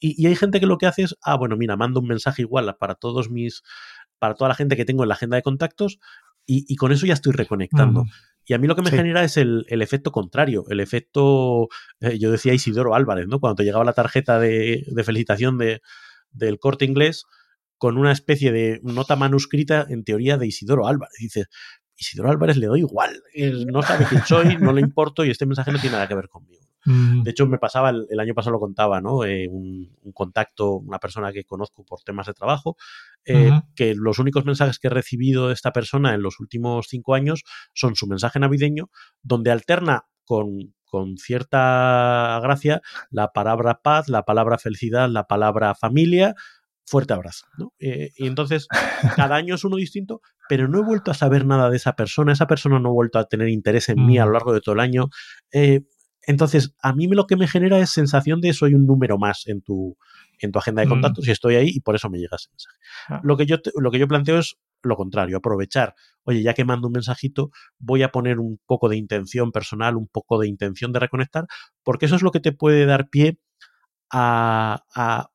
Y, y, hay gente que lo que hace es, ah, bueno, mira, mando un mensaje igual para todos mis, para toda la gente que tengo en la agenda de contactos y, con eso ya estoy reconectando. Y a mí lo que me genera es el, efecto contrario, el efecto, eh, yo decía Isidoro Álvarez, ¿no? Cuando te llegaba la tarjeta de, felicitación de, del corte inglés con una especie de nota manuscrita, en teoría, de Isidoro Álvarez. Dices, Isidoro Álvarez le doy igual, no sabe quién soy, no le (laughs) importo y este mensaje no tiene nada que ver conmigo. De hecho, me pasaba, el, año pasado lo contaba, ¿no? Eh, un, contacto, una persona que conozco por temas de trabajo, eh, que los únicos mensajes que he recibido de esta persona en los últimos cinco años son su mensaje navideño, donde alterna con, con cierta gracia la palabra paz, la palabra felicidad, la palabra familia, fuerte abrazo. ¿no? Eh, y entonces, cada año es uno distinto, pero no he vuelto a saber nada de esa persona, esa persona no ha vuelto a tener interés en mí a lo largo de todo el año. Entonces, a mí lo que me genera es sensación de soy un número más en tu, en tu agenda de mm. contactos y estoy ahí y por eso me llega ese mensaje. Ah. Lo, que yo lo que yo planteo es lo contrario, aprovechar, oye, ya que mando un mensajito, voy a poner un poco de intención personal, un poco de intención de reconectar, porque eso es lo que te puede dar pie a, a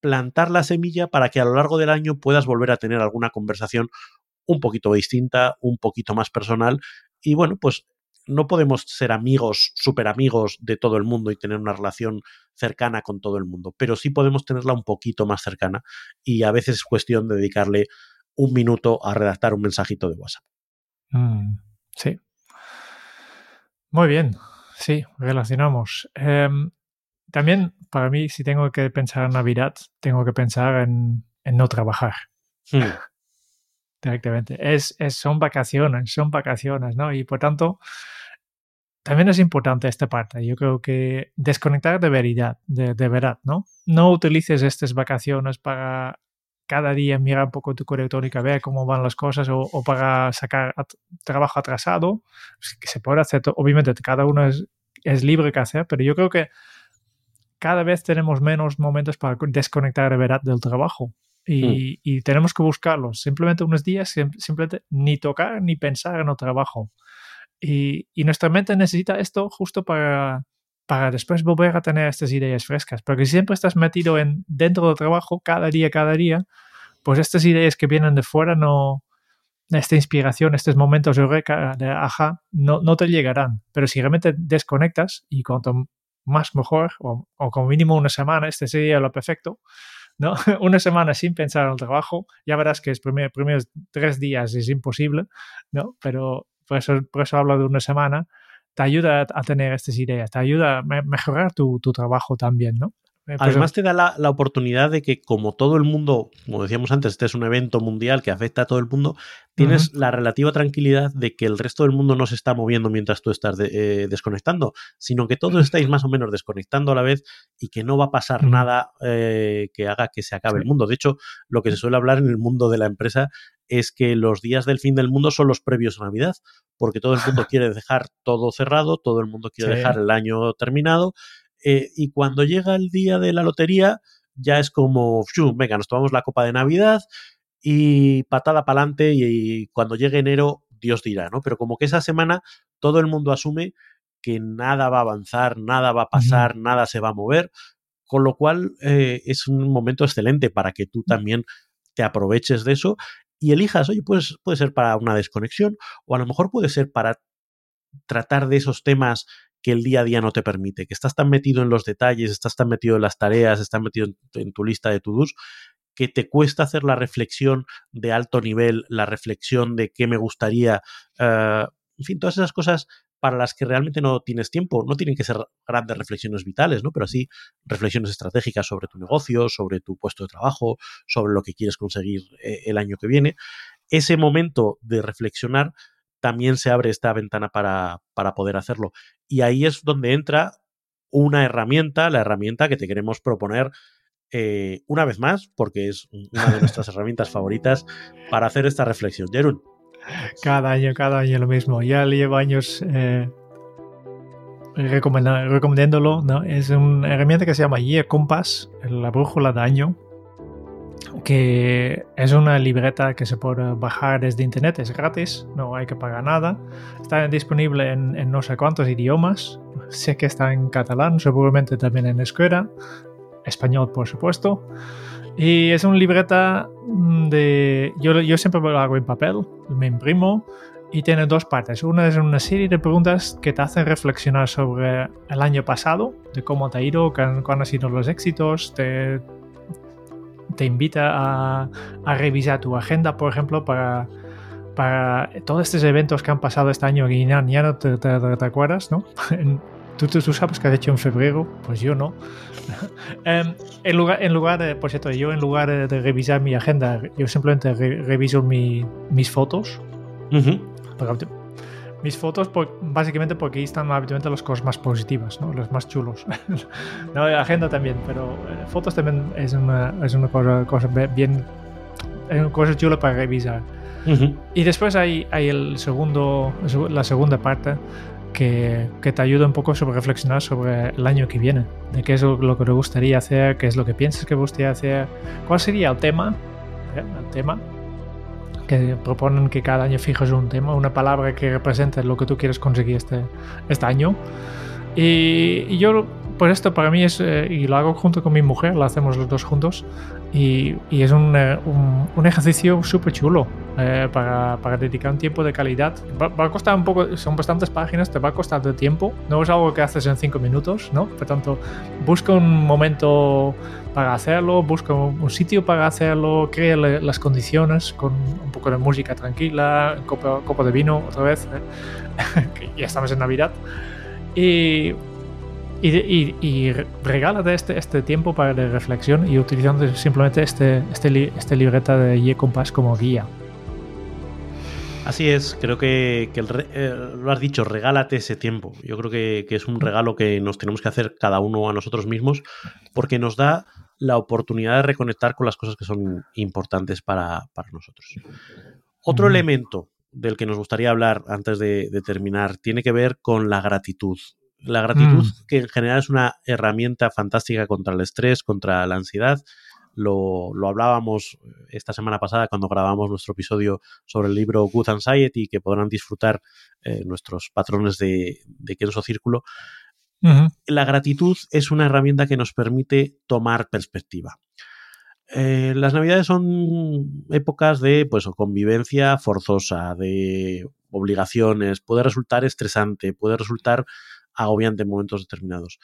plantar la semilla para que a lo largo del año puedas volver a tener alguna conversación un poquito distinta, un poquito más personal y bueno, pues no podemos ser amigos, súper amigos de todo el mundo y tener una relación cercana con todo el mundo, pero sí podemos tenerla un poquito más cercana y a veces es cuestión de dedicarle un minuto a redactar un mensajito de WhatsApp. Mm, sí. Muy bien, sí, relacionamos. Em, también para mí, si tengo que pensar en Navidad, tengo que pensar en, no trabajar. Hmm. Directamente. Es, es, son vacaciones, son vacaciones, ¿no? Y por tanto, también es importante esta parte. Yo creo que desconectar de verdad, de, verdad, ¿no? No utilices estas vacaciones para cada día mirar un poco tu correo electrónico, ver cómo van las cosas o, para sacar trabajo atrasado, que se puede hacer, obviamente cada uno es, es libre que hacer, pero yo creo que cada vez tenemos menos momentos para desconectar de verdad del trabajo. Y, mm. y, tenemos que buscarlos. Simplemente unos días, simplemente ni tocar ni pensar en el trabajo. Y, nuestra mente necesita esto justo para, para después volver a tener estas ideas frescas. Porque si siempre estás metido en, dentro del trabajo, cada día, cada día, pues estas ideas que vienen de fuera no, esta inspiración, estos momentos de de ajá, no, no te llegarán. Pero si realmente desconectas y cuanto más mejor, o, o como mínimo una semana, este sería lo perfecto, ¿no? (laughs) Una semana sin pensar en el trabajo, ya verás que los primeros tres días es imposible, ¿no? Pero por eso, por eso hablo de una semana, te ayuda a tener estas ideas, te ayuda a mejorar tu, tu trabajo también, ¿no? Eh, Además te da la, oportunidad de que como todo el mundo, como decíamos antes, este es un evento mundial que afecta a todo el mundo, tienes la relativa tranquilidad de que el resto del mundo no se está moviendo mientras tú estás eh, desconectando, sino que todos estáis (laughs) más o menos desconectando a la vez y que no va a pasar nada eh, que haga que se acabe el mundo. De hecho, lo que se suele hablar en el mundo de la empresa es que los días del fin del mundo son los previos a Navidad, porque todo el mundo (laughs) quiere dejar todo cerrado, todo el mundo quiere dejar el año terminado eh, y cuando llega el día de la lotería, ya es como, venga, nos tomamos la copa de Navidad y patada para adelante y, cuando llegue enero, Dios dirá, ¿no? Pero como que esa semana todo el mundo asume que nada va a avanzar, nada va a pasar, nada se va a mover, con lo cual eh, es un momento excelente para que tú también te aproveches de eso y elijas, oye, pues puede ser para una desconexión o a lo mejor puede ser para tratar de esos temas que el día a día no te permite, que estás tan metido en los detalles, estás tan metido en las tareas, estás metido en, tu lista de to-dos, que te cuesta hacer la reflexión de alto nivel, la reflexión de qué me gustaría, eh, en fin, todas esas cosas para las que realmente no tienes tiempo. No tienen que ser grandes reflexiones vitales, ¿no? Pero sí reflexiones estratégicas sobre tu negocio, sobre tu puesto de trabajo, sobre lo que quieres conseguir eh, el año que viene. Ese momento de reflexionar también se abre esta ventana para, para poder hacerlo. Y ahí es donde entra una herramienta, la herramienta que te queremos proponer eh, una vez más, porque es una de nuestras herramientas favoritas para hacer esta reflexión. Jerun. Cada año, cada año lo mismo. Ya llevo años eh, recomendándolo. ¿no? Es una herramienta que se llama Year Compass, la brújula de año que es una libreta que se puede bajar desde internet, es gratis, no hay que pagar nada. Está disponible en, no sé cuántos idiomas, sé que está en catalán, seguramente también en escuela, español por supuesto. Y es una libreta de... Yo, yo siempre lo hago en papel, me imprimo y tiene dos partes. Una es una serie de preguntas que te hacen reflexionar sobre el año pasado, de cómo te ha ido, cuáles han sido los éxitos, te, te invita a, revisar tu agenda, por ejemplo, para, para todos estos eventos que han pasado este año y ya, no te, acuerdas, ¿no? (laughs) ¿Tú, tú, sabes qué has hecho en febrero, pues yo no. (laughs) Em, en, lugar, en lugar de, por cierto, yo en lugar de, revisar mi agenda, yo simplemente reviso mis fotos mis fotos básicamente porque ahí están habitualmente las cosas más positivas, ¿no? los más chulos. (laughs) no, agenda también, pero eh, fotos también es una, es una cosa, cosa bien, es una cosa chula para revisar. Y después hay, hay el segundo, la segunda parte que, que, te ayuda un poco sobre reflexionar sobre el año que viene, de qué es lo, que te gustaría hacer, qué es lo que piensas que gustaría hacer, cuál sería el tema, ¿eh? el tema que proponen que cada año fijes un tema, una palabra que represente lo que tú quieres conseguir este, este año. Y, yo, por esto, para mí es, eh, y lo hago junto con mi mujer, lo hacemos los dos juntos, y, y es un, eh, un, un ejercicio súper chulo eh, para, para, dedicar un tiempo de calidad. Va, a costar un poco, son bastantes páginas, te va a costar de tiempo, no es algo que haces en cinco minutos, ¿no? Por tanto, busca un momento para hacerlo, busca un, sitio para hacerlo, crea las condiciones con un poco de música tranquila, copa, copa de vino otra vez, (laughs) que ya estamos en Navidad. Y y, y, regálate este, este tiempo para reflexión y utilizando simplemente este, este, este libreta de Y Compass como guía. Así es, creo que, eh, lo has dicho, regálate ese tiempo. Yo creo que, es un regalo que nos tenemos que hacer cada uno a nosotros mismos porque nos da la oportunidad de reconectar con las cosas que son importantes para, nosotros. Otro elemento del que nos gustaría hablar antes de, de terminar tiene que ver con la gratitud. La gratitud, mm. que en general es una herramienta fantástica contra el estrés, contra la ansiedad. Lo, hablábamos esta semana pasada cuando grabamos nuestro episodio sobre el libro Good Anxiety, que podrán disfrutar eh, nuestros patrones de, de Kenso Círculo. La gratitud es una herramienta que nos permite tomar perspectiva. Eh, las navidades son épocas de pues, convivencia forzosa, de obligaciones, puede resultar estresante, puede resultar agobiante en momentos determinados.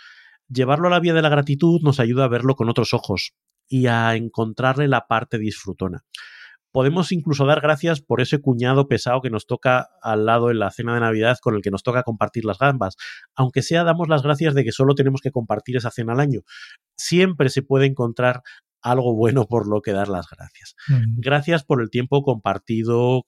Llevarlo a la vía de la gratitud nos ayuda a verlo con otros ojos y a encontrarle la parte disfrutona. podemos incluso dar gracias por ese cuñado pesado que nos toca al lado en la cena de Navidad con el que nos toca compartir las gambas. Aunque sea, damos las gracias de que solo tenemos que compartir esa cena al año. Siempre se puede encontrar algo bueno por lo que dar las gracias. Gracias por el tiempo compartido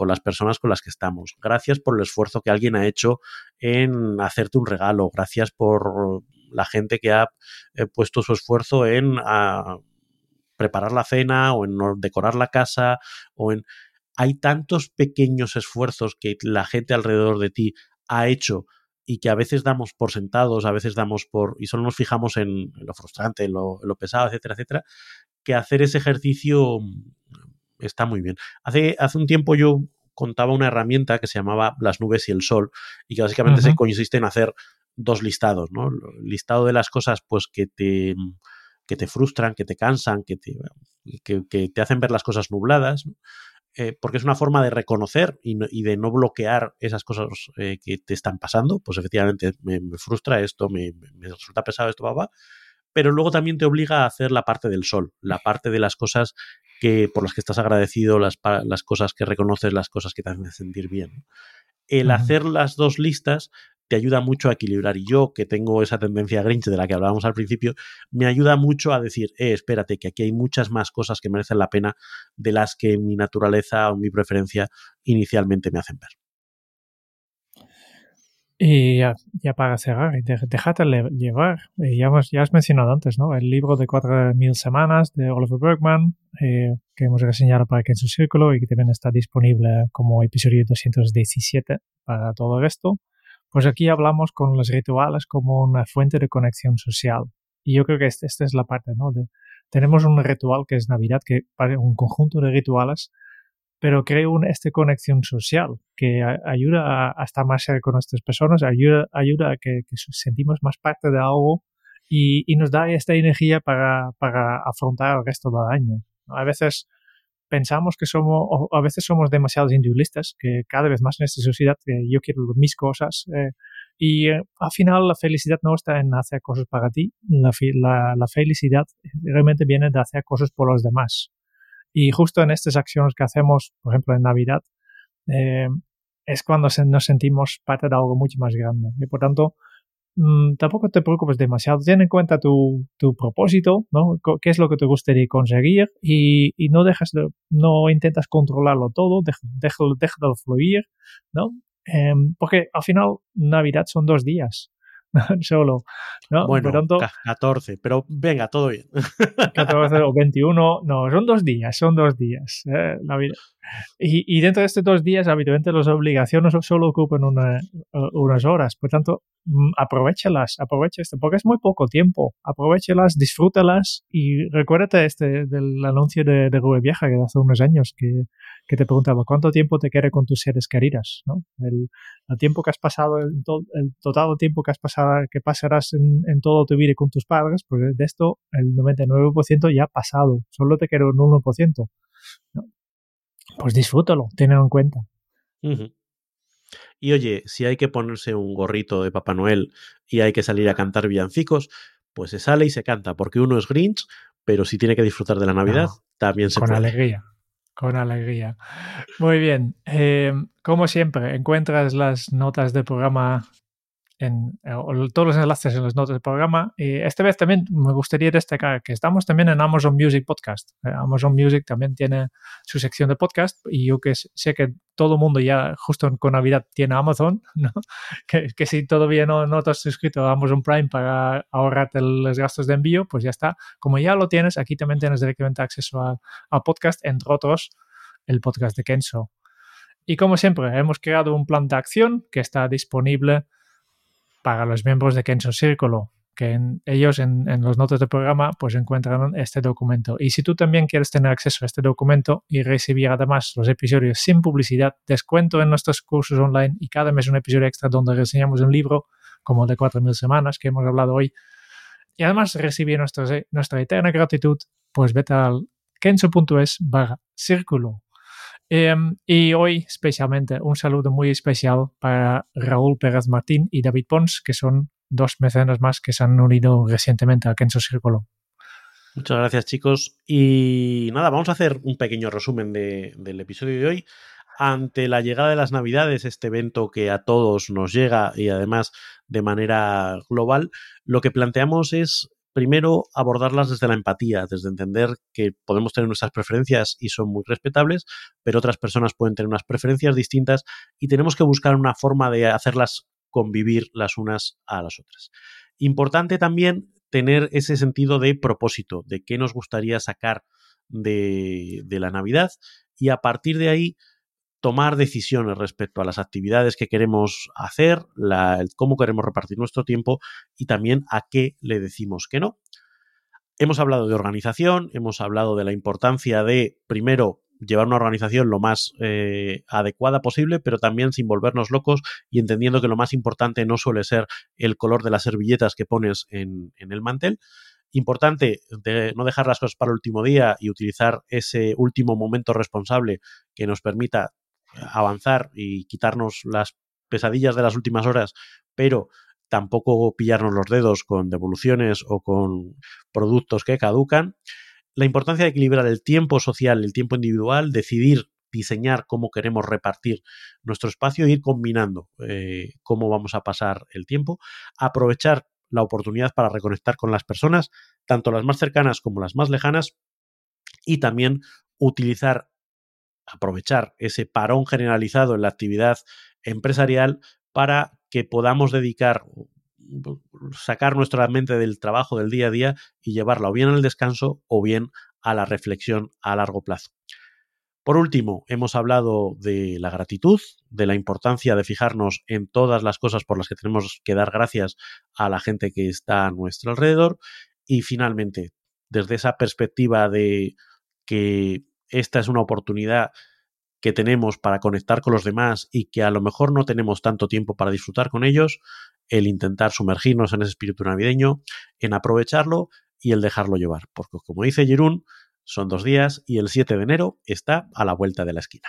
con las personas con las que estamos. Gracias por el esfuerzo que alguien ha hecho en hacerte un regalo. Gracias por la gente que ha eh, puesto su esfuerzo en ah, preparar la cena o en decorar la casa o en... Hay tantos pequeños esfuerzos que la gente alrededor de ti ha hecho y que a veces damos por sentados, a veces damos por... y solo nos fijamos en, lo frustrante, en lo, pesado, etcétera, etcétera, que hacer ese ejercicio está muy bien. Hace, hace un tiempo yo contaba una herramienta que se llamaba las nubes y el sol y que básicamente se consiste en hacer dos listados, ¿no? El listado de las cosas pues que te que te frustran, que te cansan, que te, que, te hacen ver las cosas nubladas, eh, porque es una forma de reconocer y, de no bloquear esas cosas eh, que te están pasando. Pues efectivamente me, frustra esto, me, resulta pesado esto, papá. Pero luego también te obliga a hacer la parte del sol, la parte de las cosas que, por las que estás agradecido, las, las cosas que reconoces, las cosas que te hacen sentir bien. El hacer las dos listas te ayuda mucho a equilibrar. Y yo, que tengo esa tendencia grinch de la que hablábamos al principio, me ayuda mucho a decir, eh, espérate, que aquí hay muchas más cosas que merecen la pena de las que mi naturaleza o mi preferencia inicialmente me hacen ver. Y ya, para cerrar, déjate llevar. Ya, ya has mencionado antes, ¿no? El libro de 4.000 semanas de Oliver Bergman, eh, que hemos reseñado para que en su círculo y que también está disponible como episodio 217 para todo esto. Pues aquí hablamos con los rituales como una fuente de conexión social. Y yo creo que esta, es la parte, ¿no? tenemos un ritual que es Navidad, que un conjunto de rituales, pero crea una esta conexión social que ayuda a, estar más cerca con nuestras personas, ayuda, ayuda a que, sentimos más parte de algo y, nos da esta energía para, para afrontar el resto del año. A veces pensamos que somos, o a veces somos demasiados individualistas, que cada vez más en esta sociedad que yo quiero mis cosas. Eh, y eh, al final la felicidad no está en hacer cosas para ti, la, la, felicidad realmente viene de hacer cosas por los demás. Y justo en estas acciones que hacemos, por ejemplo en Navidad, eh, es cuando nos sentimos parte de algo mucho más grande. Y por tanto, Mm, tampoco te preocupes demasiado. Ten en cuenta tu, tu propósito, ¿no? ¿Qué es lo que te gustaría conseguir? Y, no dejas de, no intentas controlarlo todo, déjalo, déjalo fluir, ¿no? Em, porque al final Navidad son dos días. (laughs) solo. ¿no? Bueno, 14, pero venga, todo bien. 14 o 21, no, son dos días, son dos días. Eh, la vida. Y, y, dentro de estos dos días, habitualmente las obligaciones solo ocupan una, unas horas. Por tanto, mm, aprovechalas, aprovecha esto, porque es muy poco tiempo. Aprovechalas, disfrútalas y recuérdate este del anuncio de, de Vieja que hace unos años que, que te preguntaba cuánto tiempo te queda con tus seres queridas, ¿no? El, el tiempo que has pasado, el, el, total tiempo que has pasado, que pasarás en, en todo tu vida con tus padres, pues de esto el 99% ya ha pasado, solo te queda un 1%. ¿no? Pues disfrútalo, tenlo en cuenta. Y oye, si hay que ponerse un gorrito de Papá Noel y hay que salir a cantar villancicos, pues se sale y se canta, porque uno es Grinch, pero si tiene que disfrutar de la Navidad, también se con puede. Con alegría, con alegría. Muy bien, eh, como siempre, encuentras las notas del programa en, eh, todos los enlaces en las notas del programa. Y esta vez también me gustaría destacar que estamos también en Amazon Music Podcast. Eh, Amazon Music también tiene su sección de podcast y yo que sé que todo el mundo ya justo con Navidad tiene Amazon, (laughs) ¿no? que, que, si todavía no, no te has suscrito a Amazon Prime para ahorrarte los gastos de envío, pues ya está. Como ya lo tienes, aquí también tienes directamente acceso al podcast, entre otros el podcast de Kenzo. Y como siempre, hemos creado un plan de acción que está disponible para los miembros de Kenzo Círculo, que ellos en, los notas del programa pues encuentran este documento. Y si tú también quieres tener acceso a este documento y recibir además los episodios sin publicidad, descuento en nuestros cursos online y cada mes un episodio extra donde reseñamos un libro como el de 4.000 semanas que hemos hablado hoy. Y además recibir nuestra, nuestra eterna gratitud, pues vete al kenzo.es barra círculo Em, y hoy especialmente un saludo muy especial para Raúl Pérez Martín y David Pons, que son dos mecenas más que se han unido recientemente a Kenzo Círculo. Muchas gracias, chicos. Y nada, vamos a hacer un pequeño resumen del episodio de hoy. Ante la llegada de las Navidades, este evento que a todos nos llega y además de manera global, lo que planteamos es primero abordarlas desde la empatía, desde entender que podemos tener nuestras preferencias y son muy respetables, pero otras personas pueden tener unas preferencias distintas y tenemos que buscar una forma de hacerlas convivir las unas a las otras. Importante también tener ese sentido de propósito, de qué nos gustaría sacar de, la Navidad y a partir de ahí tomar decisiones respecto a las actividades que queremos hacer, cómo queremos repartir nuestro tiempo y también a qué le decimos que no. Hemos hablado de organización, hemos hablado de la importancia de, primero, llevar una organización lo más eh, adecuada posible, pero también sin volvernos locos y entendiendo que lo más importante no suele ser el color de las servilletas que pones en, el mantel. Importante no dejar las cosas para el último día y utilizar ese último momento responsable que nos permita avanzar y quitarnos las pesadillas de las últimas horas, pero tampoco pillarnos los dedos con devoluciones o con productos que caducan. La importancia de equilibrar el tiempo social, el tiempo individual, decidir diseñar cómo queremos repartir nuestro espacio e ir combinando eh, cómo vamos a pasar el tiempo, aprovechar la oportunidad para reconectar con las personas, tanto las más cercanas como las más lejanas, y también utilizar aprovechar ese parón generalizado en la actividad empresarial para que podamos dedicar, sacar nuestra mente del trabajo del día a día y llevarla o bien al descanso o bien a la reflexión a largo plazo. Por último, hemos hablado de la gratitud, de la importancia de fijarnos en todas las cosas por las que tenemos que dar gracias a la gente que está a nuestro alrededor y finalmente, desde esa perspectiva de que esta es una oportunidad que tenemos para conectar con los demás y que a lo mejor no tenemos tanto tiempo para disfrutar con ellos, el intentar sumergirnos en ese espíritu navideño, en aprovecharlo y el dejarlo llevar. Porque como dice Jerún, son dos días y el 7 de enero está a la vuelta de la esquina.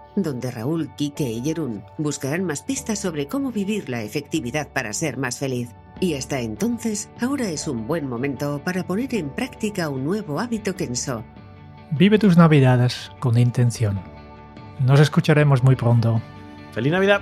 donde Raúl, Quique y Jerún buscarán más pistas sobre cómo vivir la efectividad para ser más feliz. Y hasta entonces, ahora es un buen momento para poner en práctica un nuevo hábito Kenso. Vive tus navidades con intención. Nos escucharemos muy pronto. ¡Feliz Navidad!